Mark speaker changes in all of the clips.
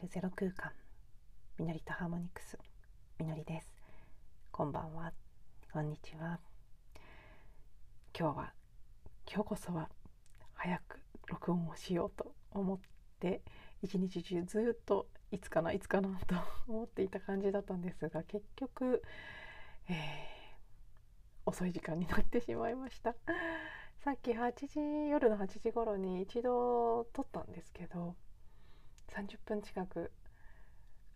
Speaker 1: るゼロ空間。みのりとハーモニクス。みのりです。こんばんは。こんにちは。今日は今日こそは早く録音をしようと思って一日中ずっといつかないつかなと 思っていた感じだったんですが結局、えー、遅い時間になってしまいました。さっき8時夜の8時頃に一度撮ったんですけど30分近く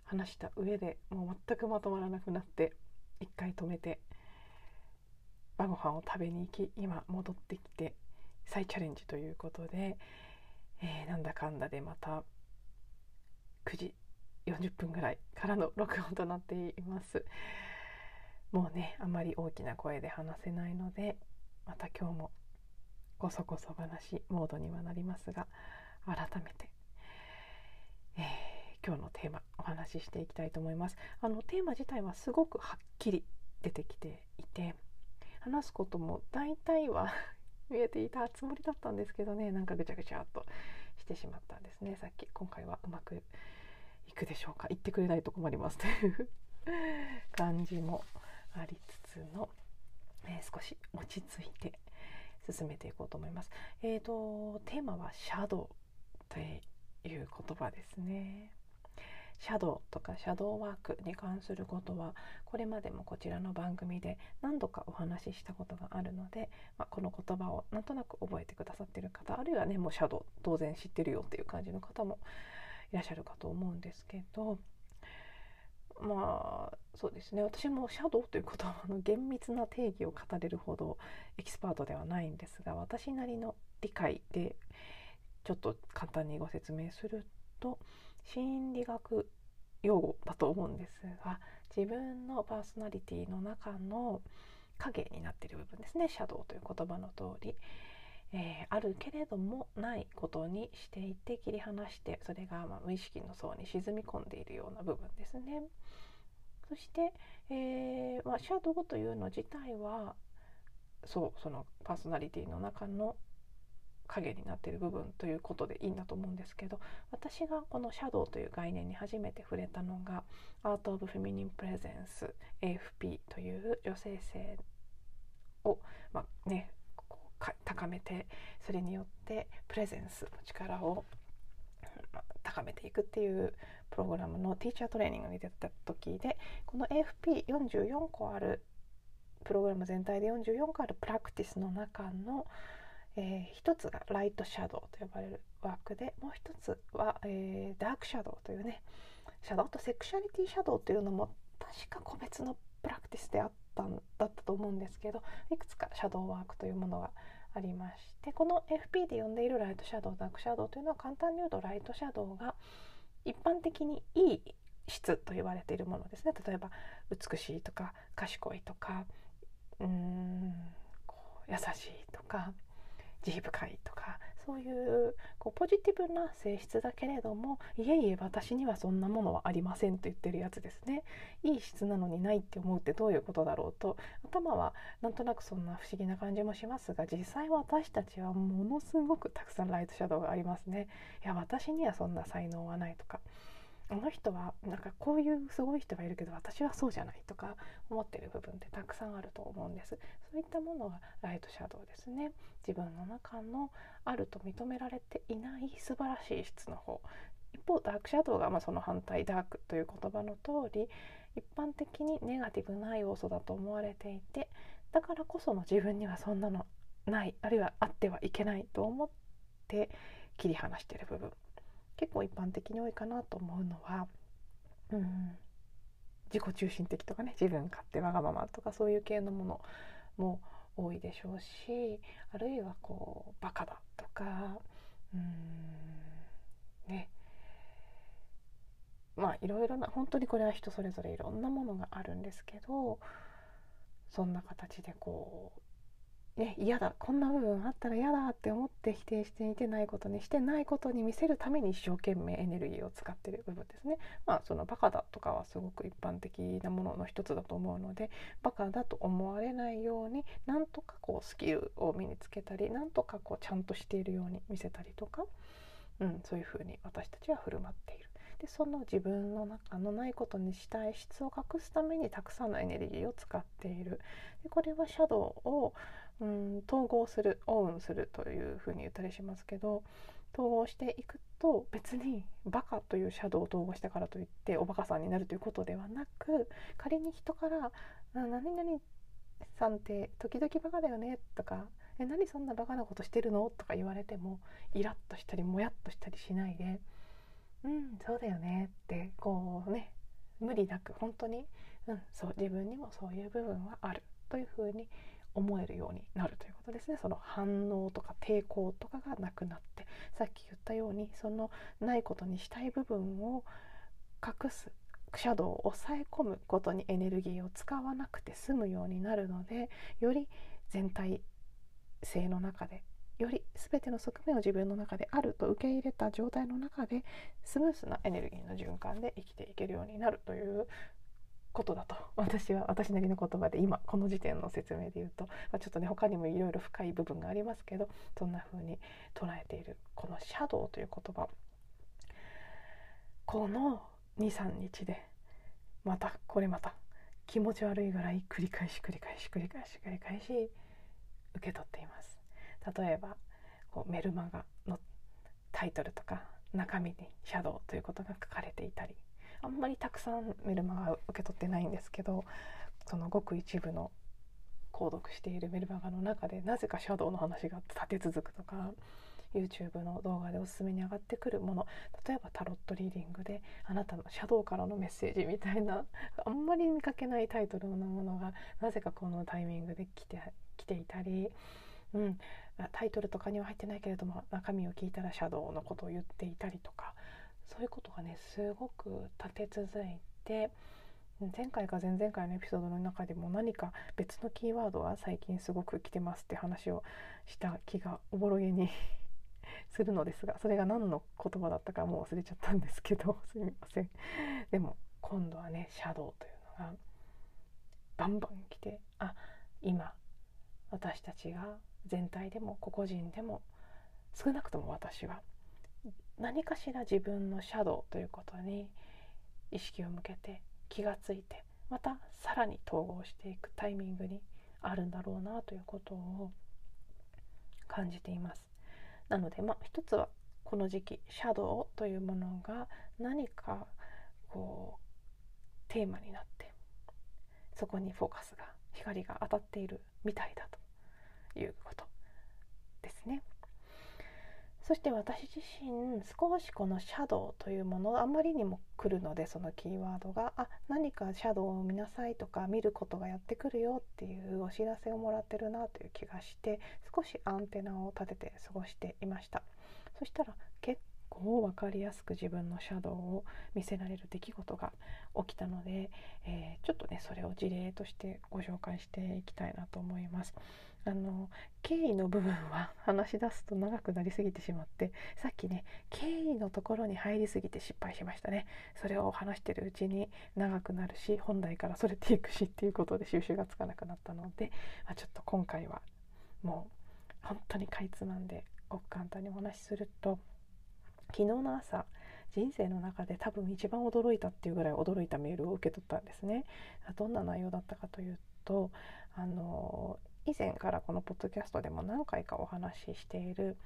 Speaker 1: 話した上でもう全くまとまらなくなって一回止めて晩ご飯を食べに行き今戻ってきて再チャレンジということで、えー、なんだかんだでまた9時40分ぐらいからの録音となっています。もうねあまり大きな声で話せないのでまた今日もこそこそ話モードにはなりますが改めてえー、今日のテーマお話ししていきたいと思います。あのテーマ自体はすごくはっきり出てきていて話すことも大体は 見えていたつもりだったんですけどね。なんかぐちゃぐちゃっとしてしまったんですね。さっき今回はうまくいくでしょうか。言ってくれないと困りますという感じもありつつの、えー、少し落ち着いて進めていこうと思います。えーと、テーマはシャドウでいう言葉ですね。シャドウとかシャドーワークに関することはこれまでもこちらの番組で何度かお話ししたことがあるので、まあ、この言葉をなんとなく覚えてくださってる方あるいはねもうシャドウ当然知ってるよっていう感じの方もいらっしゃるかと思うんですけどまあそうですね私もシャドウという言葉の厳密な定義を語れるほどエキスパートではないんですが私なりの理解でちょっと簡単にご説明すると心理学用語だと思うんですが自分のパーソナリティの中の影になっている部分ですねシャドウという言葉の通り、えー、あるけれどもないことにしていて切り離してそれがま無意識の層に沈み込んでいるような部分ですね。そして、えーまあ、シャドウというの自体はそうそのパーソナリティの中の影になっている部分ということでいいんだと思うんですけど私がこのシャドウという概念に初めて触れたのがアート・オブ・フェミニン・プレゼンス AFP という女性性を、まあね、高めてそれによってプレゼンスの力を高めていくっていうプログラムのティーチャートレーニングに出た時でこの AFP44 個あるプログラム全体で44個あるプラクティスの中のえー、一つがライトシャドウと呼ばれるワークでもう一つは、えー、ダークシャドウというねシャドウとセクシャリティシャドウというのも確か個別のプラクティスであったんだったと思うんですけどいくつかシャドウワークというものがありましてこの FP で呼んでいるライトシャドウダークシャドウというのは簡単に言うとライトシャドウが一般的にいい質と言われているものですね。例えば美しいとか賢いとかうーん優しいとか慈悲深いとかそういうこうポジティブな性質だけれどもいえいえ私にはそんなものはありませんと言ってるやつですね。いい質なのにないって思うってどういうことだろうと頭はなんとなくそんな不思議な感じもしますが実際私たちはものすごくたくさんライトシャドウがありますね。いや私にはそんな才能はないとかあの人はなんかこういうすごい人がいるけど私はそうじゃないとか思ってる部分ってたくさんあると思うんです。そういったものがライトシャドウですね。自分の中のあると認められていない素晴らしい質の方。一方ダークシャドウがまその反対ダークという言葉の通り一般的にネガティブな要素だと思われていてだからこその自分にはそんなのないあるいはあってはいけないと思って切り離してる部分。結構一般的に多いかなと思うのは、うん、自己中心的とかね自分勝手わがままとかそういう系のものも多いでしょうしあるいはこうバカだとかうんね。まあいろいろな本当にこれは人それぞれいろんなものがあるんですけどそんな形でこうね、嫌だこんな部分あったら嫌だって思って否定していてないことにしてないことに見せるために一生懸命エネルギーを使ってる部分ですね。まあそのバカだとかはすごく一般的なものの一つだと思うのでバカだと思われないようになんとかこうスキルを身につけたりなんとかこうちゃんとしているように見せたりとかうん、そういうふうに私たちは振る舞っている。でその自分の中のないことにしたい質を隠すためにたくさんのエネルギーを使っているでこれはシャドウを、うん、統合するオウンするというふうに言ったりしますけど統合していくと別にバカというシャドウを統合したからといっておバカさんになるということではなく仮に人から「何々さんって時々バカだよね」とか「え何そんなバカなことしてるの?」とか言われてもイラッとしたりもやっとしたりしないで「うんそうだよね」ってこうね無理なく本当に、うん、そう自分にもそういう部分はあるというふうに思えるようになるということですね。その反応とか抵抗とかがなくなってさっき言ったようにそのないことにしたい部分を隠すシャドウを抑え込むことにエネルギーを使わなくて済むようになるのでより全体性の中でより全ての側面を自分の中であると受け入れた状態の中でスムースなエネルギーの循環で生きていけるようになるということだと。私は私なりの言葉で今この時点の説明で言うと、まあ、ちょっとね他にもいろいろ深い部分がありますけどそんな風に捉えているこの「シャドウ」という言葉。この23日でまたこれまた気持ち悪いぐらい繰り返し繰り返し繰り返し繰り返し受け取っています。例えばこうメルマガのタイトルとか中身に「シャドウ」ということが書かれていたりあんまりたくさんメルマガ受け取ってないんですけどそのごく一部の購読しているメルマガの中でなぜかシャドウの話が立て続くとか YouTube の動画でおすすめに上がってくるもの例えばタロットリーディングであなたのシャドウからのメッセージみたいなあんまり見かけないタイトルのものがなぜかこのタイミングで来て来ていたり、うん、タイトルとかには入ってないけれども中身を聞いたらシャドウのことを言っていたりとかそういうことがねすごく立て続いて前回か前々回のエピソードの中でも何か別のキーワードが最近すごく来てますって話をした気がおぼろげにするのですがそれが何の言葉だったかもう忘れちゃったんですけど すみません。でも今度はねシャドウというのがバンバン来てあ今私たちが全体でも個々人でも少なくとも私は何かしら自分のシャドウということに意識を向けて気がついてまたさらに統合していくタイミングにあるんだろうなということを感じています。なのでまあ一つはこの時期シャドウというものが何かこうテーマになってそこにフォーカスが光が当たっているみたいだということですね。そして私自身少しこのシャドウというものあまりにも来るのでそのキーワードがあ何かシャドウを見なさいとか見ることがやってくるよっていうお知らせをもらってるなという気がして少しアンテナを立てて過ごしていましたそしたら結構分かりやすく自分のシャドウを見せられる出来事が起きたので、えー、ちょっとねそれを事例としてご紹介していきたいなと思います。あの経緯の部分は 話し出すと長くなりすぎてしまってさっきね経緯のところに入りすぎて失敗しましたねそれを話してるうちに長くなるし本題からそれていくしっていうことで収集がつかなくなったので、まあ、ちょっと今回はもう本当にかいつまんでごく簡単にお話しすると昨日の朝人生の中で多分一番驚いたっていうぐらい驚いたメールを受け取ったんですね。どんな内容だったかというとあの以前からこのポッドキャストでも何回かお話ししている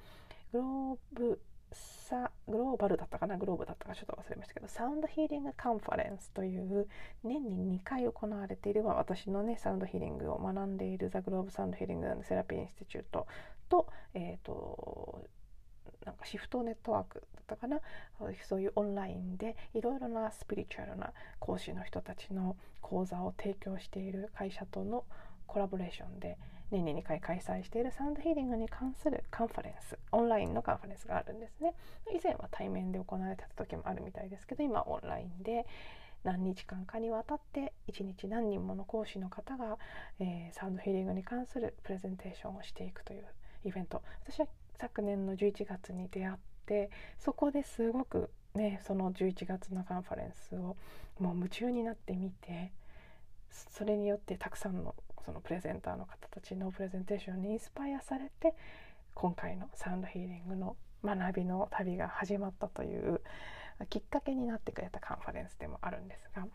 Speaker 1: グローブサグローバルだったかなグローブだったかちょっと忘れましたけどサウンドヒーリングカンファレンスという年に2回行われている、私のねサウンドヒーリングを学んでいるザ・グローブサウンドヒーリングセラピーインスティチュートと,、えーと、なんかシフトネットワークだったかなそういうオンラインでいろいろなスピリチュアルな講師の人たちの講座を提供している会社とのコラボレーションで年に2回開催しているサウンドヒーリングに関するカンファレンスオンラインのカンファレンスがあるんですね。以前は対面で行われてた時もあるみたいですけど今オンラインで何日間かにわたって1日何人もの講師の方が、えー、サウンドヒーリングに関するプレゼンテーションをしていくというイベント。私は昨年の11月に出会ってそこですごくねその11月のカンファレンスをもう夢中になってみてそれによってたくさんのそのプレゼンターの方たちのプレゼンテーションにインスパイアされて今回のサウンドヒーリングの学びの旅が始まったというきっかけになってくれたカンファレンスでもあるんですが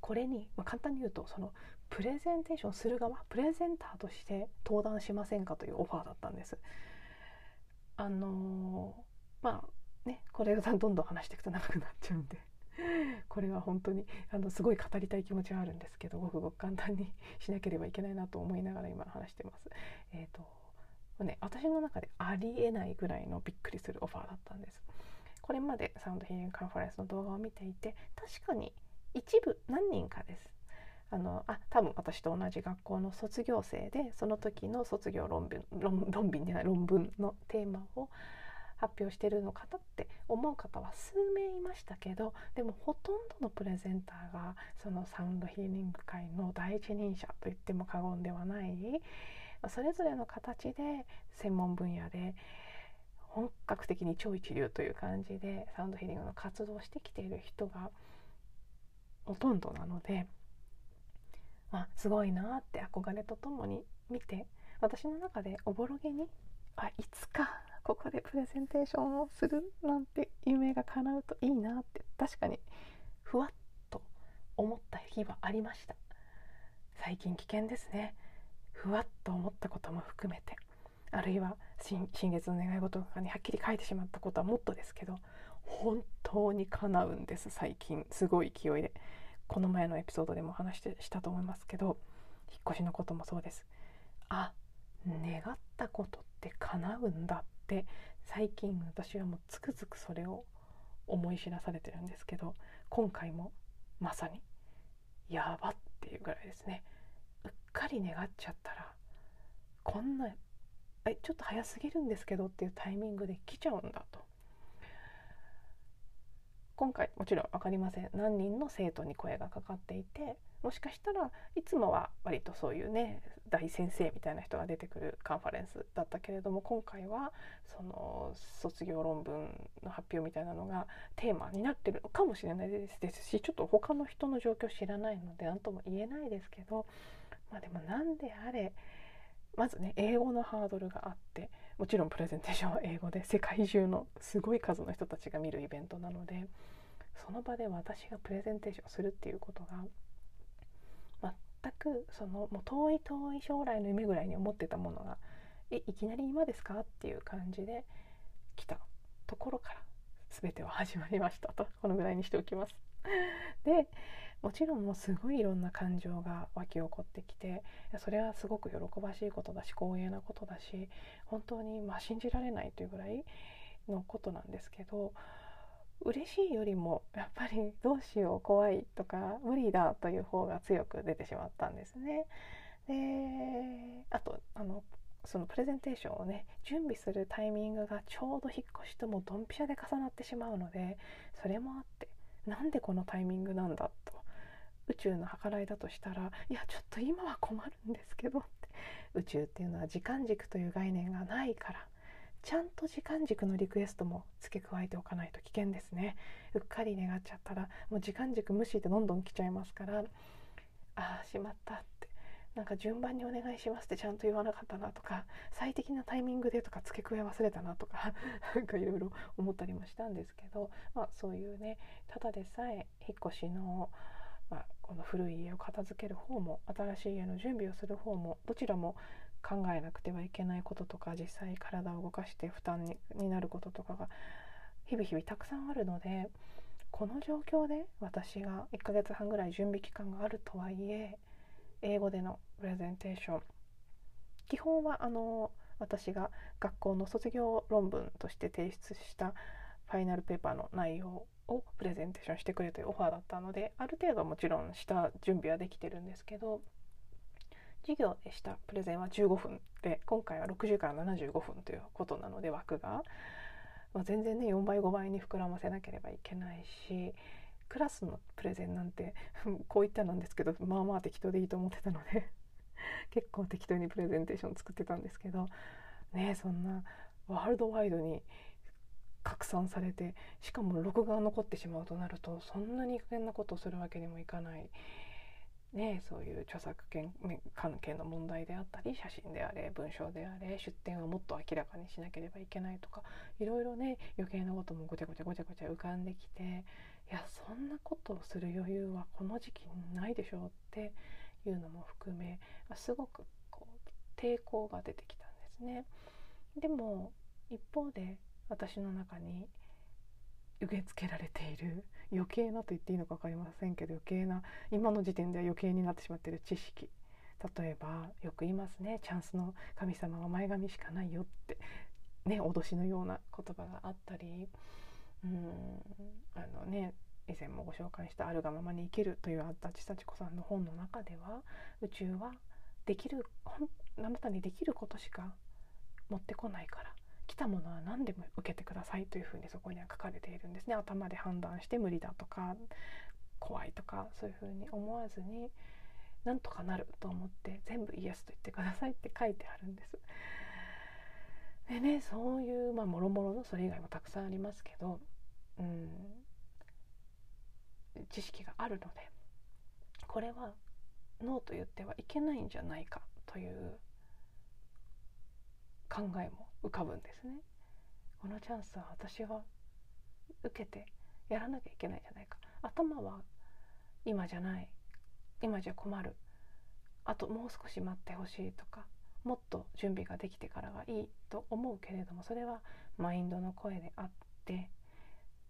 Speaker 1: これに、まあ、簡単に言うとそのプレゼンテーションする側プレゼンターとして登壇しませんかというオファーだったんです。あのー、まあねこれがどんどん話していくと長くなっちゃうんで これは本当にあのすごい語りたい気持ちはあるんですけどごくごく簡単にしなければいけないなと思いながら今話してます。えーとね、私の中でありえないぐらいのびっくりするオファーだったんです。これまでサウンドヒーリングカンファレンスの動画を見ていて確かに一部何人かですあのあ多分私と同じ学校の卒業生でその時の卒業論文論論文じゃない論文のテーマを発表してるのかなって思う方は数名いましたけどでもほとんどのプレゼンターがそのサウンドヒーリング界の第一人者と言っても過言ではないそれぞれの形で専門分野で本格的に超一流という感じでサウンドヒーリングの活動をしてきている人がほとんどなので、まあ、すごいなって憧れとともに見て私の中でおぼろげにあいつかここでプレゼンテーションをするなんて夢が叶うといいなって確かにふわっと思った日はありました。最近危険ですね。ふわっと思ったことも含めてあるいは新月の願い事とかにはっきり書いてしまったことはもっとですけど本当に叶うんです。最近すごい勢いで。この前のエピソードでも話してしたと思いますけど引っ越しのこともそうです。あ願ったことって叶うんだって最近私はもうつくづくそれを思い知らされてるんですけど今回もまさにやばっていうぐらいですね。うっかり願っちゃったらこんなえちょっと早すぎるんですけどっていうタイミングで来ちゃうんだと。今回もちろん分かりません。何人の生徒に声がかかっていてもしかしたらいつもは割とそういうね大先生みたいな人が出てくるカンファレンスだったけれども今回はその卒業論文の発表みたいなのがテーマになってるのかもしれないです。しちょっと他の人の状況知らないので何とも言えないですけどまあでも何であれまずね英語のハードルがあってもちろんプレゼンテーションは英語で世界中のすごい数の人たちが見るイベントなのでその場で私がプレゼンテーションするっていうことが全くそのもう遠い遠い将来の夢ぐらいに思ってたものがえいきなり今ですかっていう感じで来たところから全ては始まりましたとこのぐらいにしておきます。でもちろんもうすごいいろんな感情が湧き起こってきてそれはすごく喜ばしいことだし光栄なことだし本当にまあ信じられないというぐらいのことなんですけど嬉しいよりもやっぱりどうしよう怖いとか無理だという方が強く出てしまったんですね。であとあのそのプレゼンテーションをね準備するタイミングがちょうど引っ越しともドンピシャで重なってしまうのでそれもあってなんでこのタイミングなんだと宇宙の計らいだとしたらいやちょっと今は困るんですけどって宇宙っていうのは時間軸という概念がないからちゃんと時間軸のリクエストも付け加えておかないと危険ですね。うっかり願っちゃったらもう時間軸無視でどんどん来ちゃいますからああしまったって。なんか順番にお願いしますってちゃんと言わなかったなとか最適なタイミングでとか付け加え忘れたなとか なんかいろいろ思ったりもしたんですけど、まあ、そういうねただでさえ引っ越しの、まあ、この古い家を片付ける方も新しい家の準備をする方もどちらも考えなくてはいけないこととか実際体を動かして負担になることとかが日々日々たくさんあるのでこの状況で私が1ヶ月半ぐらい準備期間があるとはいえ英語でのプレゼンテーション基本はあの私が学校の卒業論文として提出したファイナルペーパーの内容をプレゼンテーションしてくれというオファーだったのである程度もちろんした準備はできてるんですけど授業でした。プレゼンは15分で今回は60から75分ということなので枠が、まあ、全然ね4倍5倍に膨らませなければいけないしクラスのプレゼンなんて こう言ったなんですけどまあまあ適当でいいと思ってたので 結構適当にプレゼンテーション作ってたんですけどねそんなワールドワイドに拡散されてしかも録画が残ってしまうとなるとそんなにいい加減なことをするわけにもいかないね、そういう著作権関係の問題であったり写真であれ文章であれ出典をもっと明らかにしなければいけないとかいろいろね余計なこともごちゃごちゃごちゃごちゃ浮かんできていやそんなことをする余裕はこの時期にないでしょうっていうのも含めすごくこう抵抗が出てきたんですね。でも一方で私の中に受け付けられている余計なと言っていいのか分かりませんけど余計な今の時点では余計になってしまっている知識。例えばよく言いますね。チャンスの神様は前髪しかないよって。ね脅しのような言葉があったり。うんあのね以前もご紹介した「あるがままに生きる」という足立幸子さんの本の中では宇宙はできるあなたにできることしか持ってこないから。来たものは何でも受けてくださいというふうにそこには書かれているんですね頭で判断して無理だとか怖いとかそういうふうに思わずになんとかなると思って全部イエスと言ってくださいって書いてあるんです。でねそういうまあもろもろのそれ以外もたくさんありますけど、うん、知識があるのでこれはノーと言ってはいけないんじゃないかという考えも浮かぶんですね。このチャンスは私は受けてやらなきゃいけないじゃないか。頭は今じゃない。今じゃ困る。あともう少し待ってほしいとか。もっと準備ができてからがいいと思うけれどもそれはマインドの声であって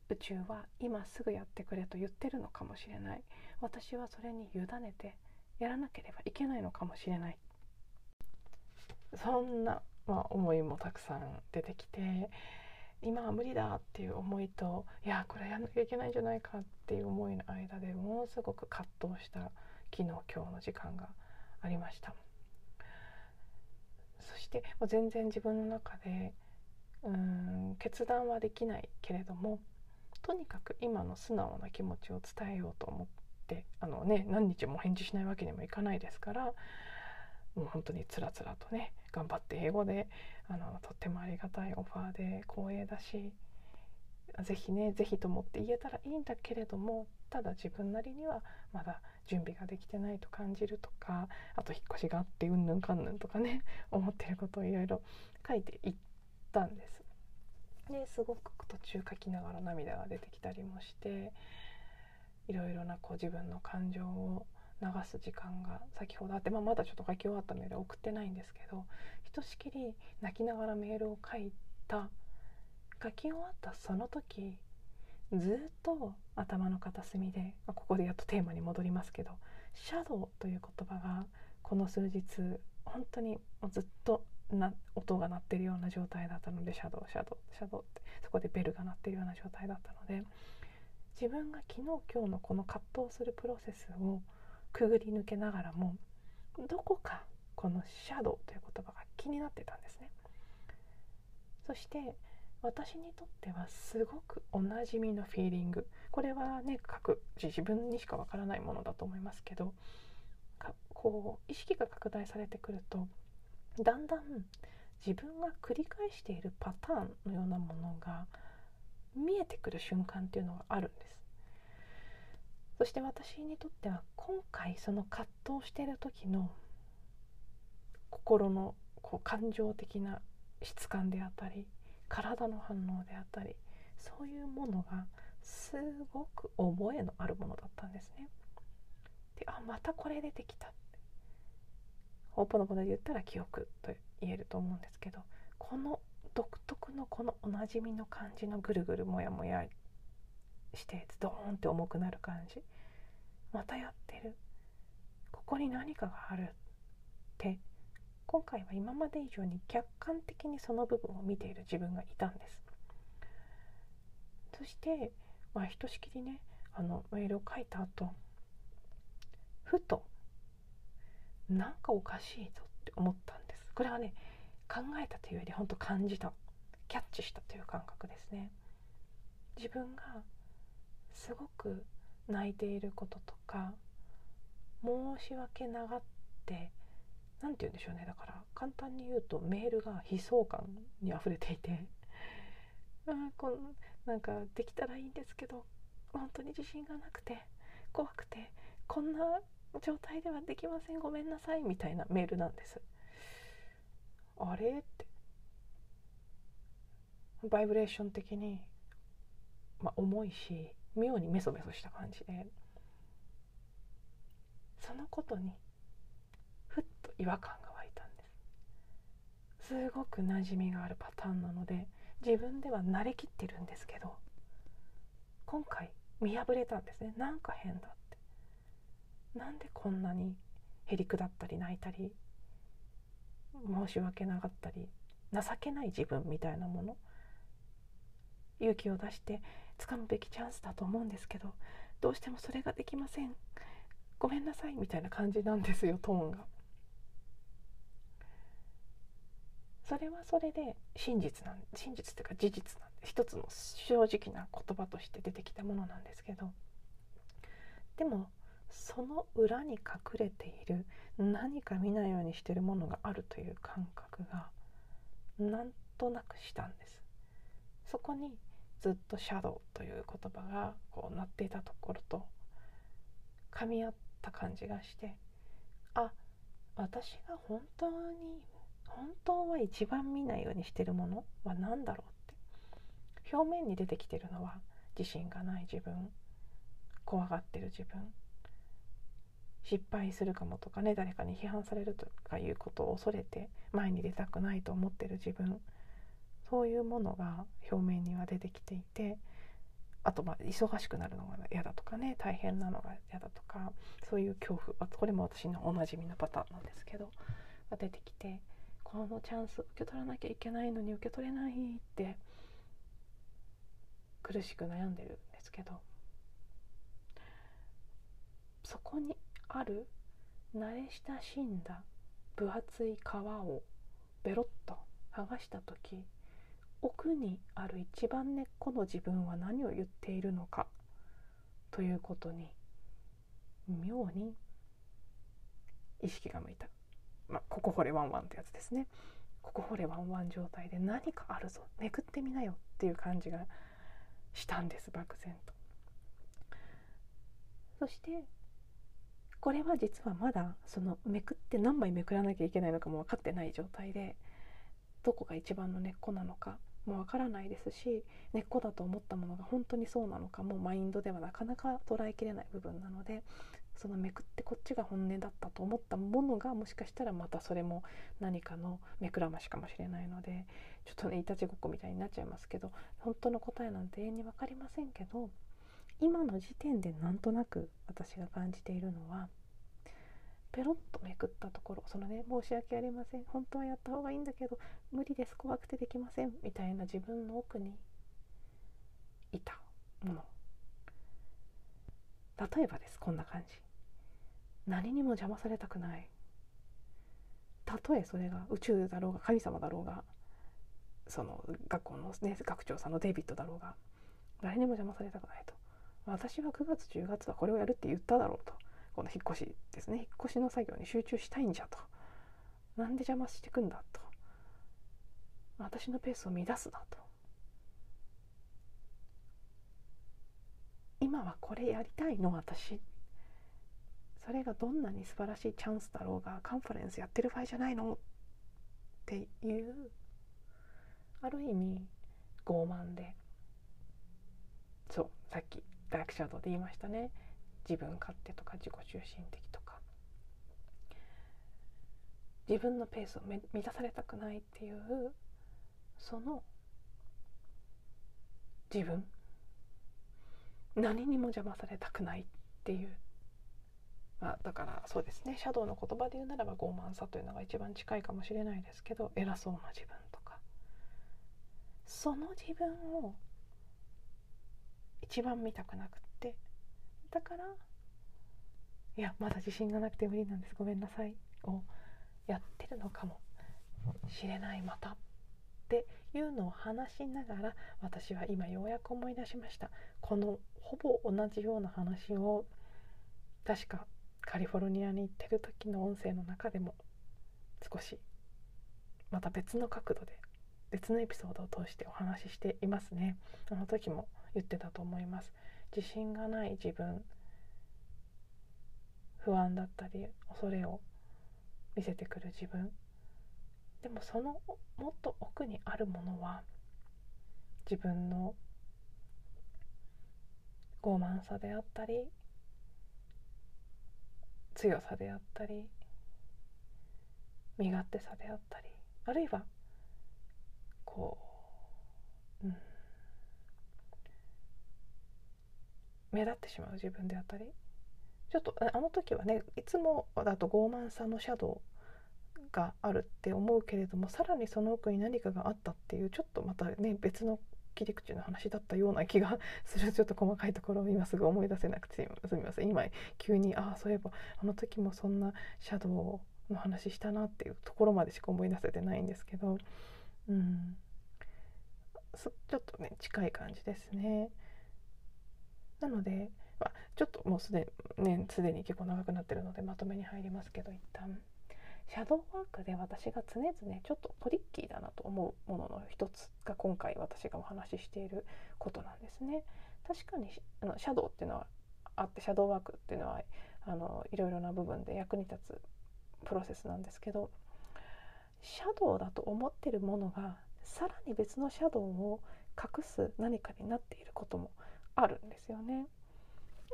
Speaker 1: 宇宙は今すぐやってくれと言ってるのかもしれない。私はそれに委ねてやらなければいけないのかもしれない。そんなまあ、思いもたくさん出てきて今は無理だっていう思いといやこれやんなきゃいけないんじゃないかっていう思いの間でものすごく葛藤した昨日今日の時間がありました。そしてもう全然自分の中でうん決断はできないけれどもとにかく今の素直な気持ちを伝えようと思ってあのね何日も返事しないわけにもいかないですからもう本当につらつらとね頑張って英語であのとってもありがたいオファーで光栄だし是非ね是非と思って言えたらいいんだけれどもただ自分なりにはまだ準備ができてないと感じるとかあと引っ越しがあってうんぬんかんぬんとかね 思ってることをいろいろ書いていったんです。ですごく途中書きながら涙が出てきたりもしていろいろなこう自分の感情を流す時間が先ほどあって、まあ、まだちょっと書き終わったメール送ってないんですけどひとしきり泣きながらメールを書いた書き終わったその時ずっと頭の片隅で、まあ、ここでやっとテーマに戻りますけど「シャドウ」という言葉がこの数日本当にもうずっとな音が鳴ってるような状態だったのでシャドウシャドウシャドウってそこでベルが鳴ってるような状態だったので自分が昨日今日のこの葛藤するプロセスをくぐり抜けながらもどこかこの「シャドウ」という言葉が気になってたんですね。そして私にとってはすごくおなじみのフィーリングこれはね各自自分にしかわからないものだと思いますけどこう意識が拡大されてくるとだんだん自分が繰り返しているパターンのようなものが見えてくる瞬間っていうのがあるんです。そして私にとっては今回その葛藤してる時の心のこう感情的な質感であったり体の反応であったりそういうものがすごく覚えのあるものだったんですね。であまたこれ出てきたってホープのことで言ったら記憶と言えると思うんですけどこの独特のこのおなじみの感じのぐるぐるモヤモヤしてズドーンって重くなる感じ。またやってる。ここに何かがあるって。今回は今まで以上に客観的にその部分を見ている。自分がいたんです。そしてまあひとしきりねあのメールを書いた後。ふとなんかおかしいぞって思ったんです。これはね考えたというより本当感じた。キャッチしたという感覚ですね。自分がすごく泣いていることとか申し訳ながって何て言うんでしょうね。だから簡単に言うとメールが悲壮感にあふれていて あこんなんかできたらいいんですけど本当に自信がなくて怖くてこんな状態ではできませんごめんなさいみたいなメールなんです。あれってバイブレーション的に、まあ、重いし妙にメソメソした感じ。でそのことにふっと違和感が湧いたんです。すごく馴染みがあるパターンなので自分では慣れきってるんですけど今回見破れたんですね。なんか変だって。なんでこんなにへりくだったり泣いたり申し訳なかったり情けない自分みたいなもの勇気を出して掴むべきチャンスだと思うんですけどどうしてもそれができません。ごめんなさい。みたいな感じなんですよトーンが。それはそれで真実なん真実っていうか事実なんで一つの正直な言葉として出てきたものなんですけど。でもその裏に隠れている何か見ないようにしてるものがあるという感覚がなんとなくしたんです。そこにずっと「シャドウ」という言葉がこう鳴っていたところと噛み合った感じがしてあ私が本当に本当は一番見ないようにしてるものは何だろうって表面に出てきてるのは自信がない自分怖がってる自分失敗するかもとかね誰かに批判されるとかいうことを恐れて前に出たくないと思ってる自分そういうものが表面には出てきていてあとまあ忙しくなるのが嫌だとかね大変なのが嫌だとかそういう恐怖これも私のおなじみのパターンなんですけどが出てきてこのチャンス受け取らなきゃいけないのに受け取れないって苦しく悩んでるんですけどそこにある慣れ親しんだ分厚い皮をベロッと剥がした時奥にある一番根っこの自分は何を言っているのかということに妙に意識が向いた、まあ、ここ掘れワンワンってやつですね。ここ掘れワンワン状態で何かあるぞ。めくってみなよっていう感じがしたんです漠然と。そしてこれは実はまだそのめくって何枚めくらなきゃいけないのかも分かってない状態でどこが一番の根っこなのかもわからないですし根っこだと思ったものが本当にそうなのかもマインドではなかなか捉えきれない部分なのでそのめくってこっちが本音だったと思ったものがもしかしたらまたそれも何かの目くらましかもしれないのでちょっとねいたちごっこみたいになっちゃいますけど本当の答えなんて永遠に分かりませんけど今の時点でなんとなく私が感じているのはペロッとめくったところそのね申し訳ありません。本当はやった方がいいんだけど無理です。怖くてできません。みたいな自分の奥にいたもの。例えばです。こんな感じ。何にも邪魔されたくない。たとえそれが宇宙だろうが神様だろうがその学校の、ね、学長さんのデイビッドだろうが誰にも邪魔されたくないと。私は9月10月はこれをやるって言っただろうと。この引っ越しですね。引っ越しの作業に集中したいんじゃと。なんで邪魔してくんだと。私のペースを乱すなと。今はこれやりたいの私。それがどんなに素晴らしいチャンスだろうがカンファレンスやってる場合じゃないの。っていう。ある意味傲慢で。そうさっきダークシャドウで言いましたね。自分勝手とか自己中心的とか。自分のペースを満たされたくないっていうその自分。何にも邪魔されたくないっていう。まあ、だからそうですね。シャドウの言葉で言うならば傲慢さというのが一番近いかもしれないですけど偉そうな自分とか。その自分を一番見たくなくってだからいやまだ自信がなくて無理なんです。ごめんなさい。をやってるのかも。しれない。また。っていうのを話しながら私は今ようやく思い出しました。このほぼ同じような話を確かカリフォルニアに行ってる時の音声の中でも少しまた別の角度で別のエピソードを通してお話ししていますね。あの時も言ってたと思います。自信がない自分。不安だったり恐れを見せてくる自分。でもそのもっと奥にあるものは自分の傲慢さであったり強さであったり身勝手さであったりあるいはこう、うん、目立ってしまう自分であったり。ちょっとあの時はねいつもだと傲慢さのシャドウがあるって思うけれどもさらにその奥に何かがあったっていうちょっとまたね別の切り口の話だったような気が する。ちょっと細かいところを今すぐ思い出せなくてすみません。今急にああそういえばあの時もそんなシャドウの話したなっていうところまでしか思い出せてないんですけど。うん。ちょっとね近い感じですね。なので、まあ、ちょっともうすでに、ね、すでに結構長くなってるのでまとめに入りますけど一旦シャドーワークで私が常々ちょっとトリッキーだなと思うものの一つが今回私がお話ししていることなんですね。確かにあのシャドウっていうのはあってシャドーワークっていうのはあのいろいろな部分で役に立つプロセスなんですけどシャドウだと思ってるものがさらに別のシャドウを隠す何かになっていることもあるんですよね。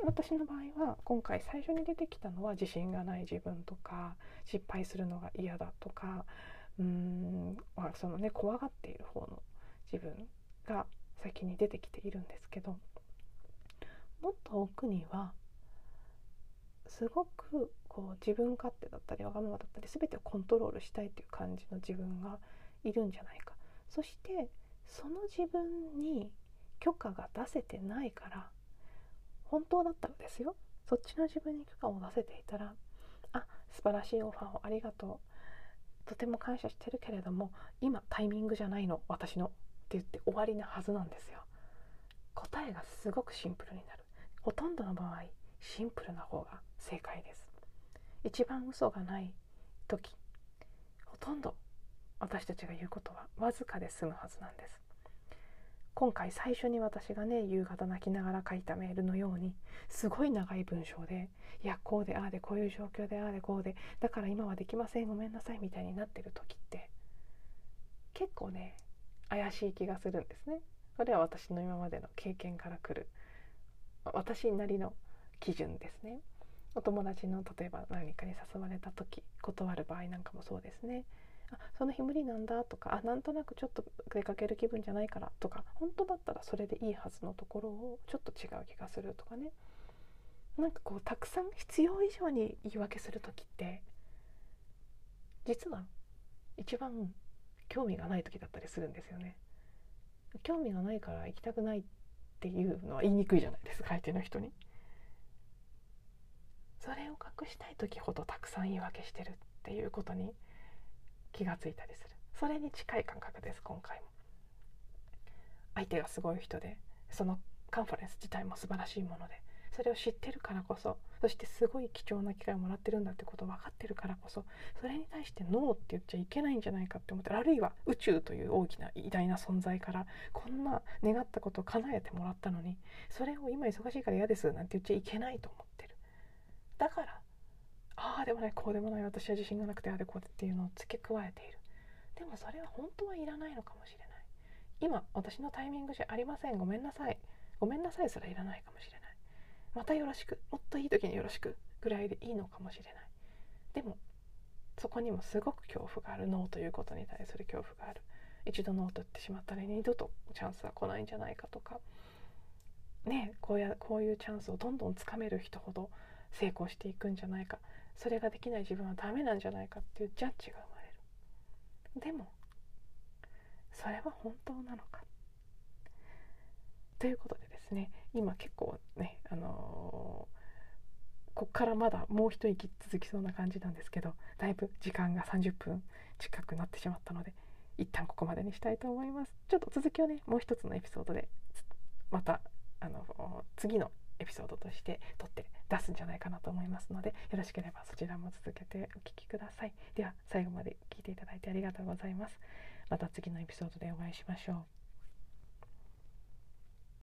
Speaker 1: 私の場合は今回最初に出てきたのは自信がない自分とか失敗するのが嫌だとかうーん、そのね怖がっている方の自分が先に出てきているんですけどもっと奥にはすごくこう自分勝手だったりわがままだったり全てをコントロールしたいという感じの自分がいるんじゃないかそしてその自分に許可が出せてないから本当だったらですよ。そっちの自分に許可を出せていたらあ素晴らしいオファーをありがとう。とても感謝してるけれども今タイミングじゃないの私の。って言って終わりなはずなんですよ。答えがすごくシンプルになる。ほとんどの場合シンプルな方が正解です。一番嘘がない時ほとんど私たちが言うことはわずかで済むはずなんです。今回最初に私がね夕方泣きながら書いたメールのようにすごい長い文章でいやこうでああでこういう状況でああでこうでだから今はできませんごめんなさいみたいになってる時って結構ね怪しい気がするんですね。それは私の今までの経験からくる私なりの基準ですね。お友達の例えば何かに誘われた時断る場合なんかもそうですね。あその日無理なんだとかあなんとなくちょっと出かける気分じゃないからとか本当だったらそれでいいはずのところをちょっと違う気がするとかねなんかこうたくさん必要以上に言い訳する時って実は一番興味がない時だったりするんですよね。興味がないから行きたくないっていうのは言いにくいじゃないですか相手の人に。それを隠したい時ほどたくさん言い訳してるっていうことに気がついたりする。それに近い感覚です今回も。相手がすごい人でそのカンファレンス自体も素晴らしいものでそれを知ってるからこそそしてすごい貴重な機会をもらってるんだってことを分かってるからこそそれに対してノーって言っちゃいけないんじゃないかって思ってる。あるいは宇宙という大きな偉大な存在からこんな願ったことを叶えてもらったのにそれを今忙しいから嫌ですなんて言っちゃいけないと思ってる。だからああでもないこうでもない。私は自信がなくてああでこうでっていうのを付け加えている。でもそれは本当はいらないのかもしれない。今私のタイミングじゃありません。ごめんなさい。ごめんなさいすらいらないかもしれない。またよろしく。もっといい時によろしくぐらいでいいのかもしれない。でもそこにもすごく恐怖がある。ノーということに対する恐怖がある。一度ノーと言ってしまったら二度とチャンスは来ないんじゃないかとか。ねこうやこういうチャンスをどんどんつかめる人ほど成功していくんじゃないか。それができない自分はダメなんじゃないかっていうジャッジが生まれる。でもそれは本当なのか。ということでですね今結構ねあのー、こっからまだもう一息続きそうな感じなんですけどだいぶ時間が30分近くなってしまったので一旦ここまでにしたいと思います。ちょっと続きをねもう一つのエピソードでまたあの次のエピソードとして撮って出すんじゃないかなと思いますのでよろしければそちらも続けてお聴きください。では最後まで聞いていただいてありがとうございます。また次のエピソードでお会いしましょう。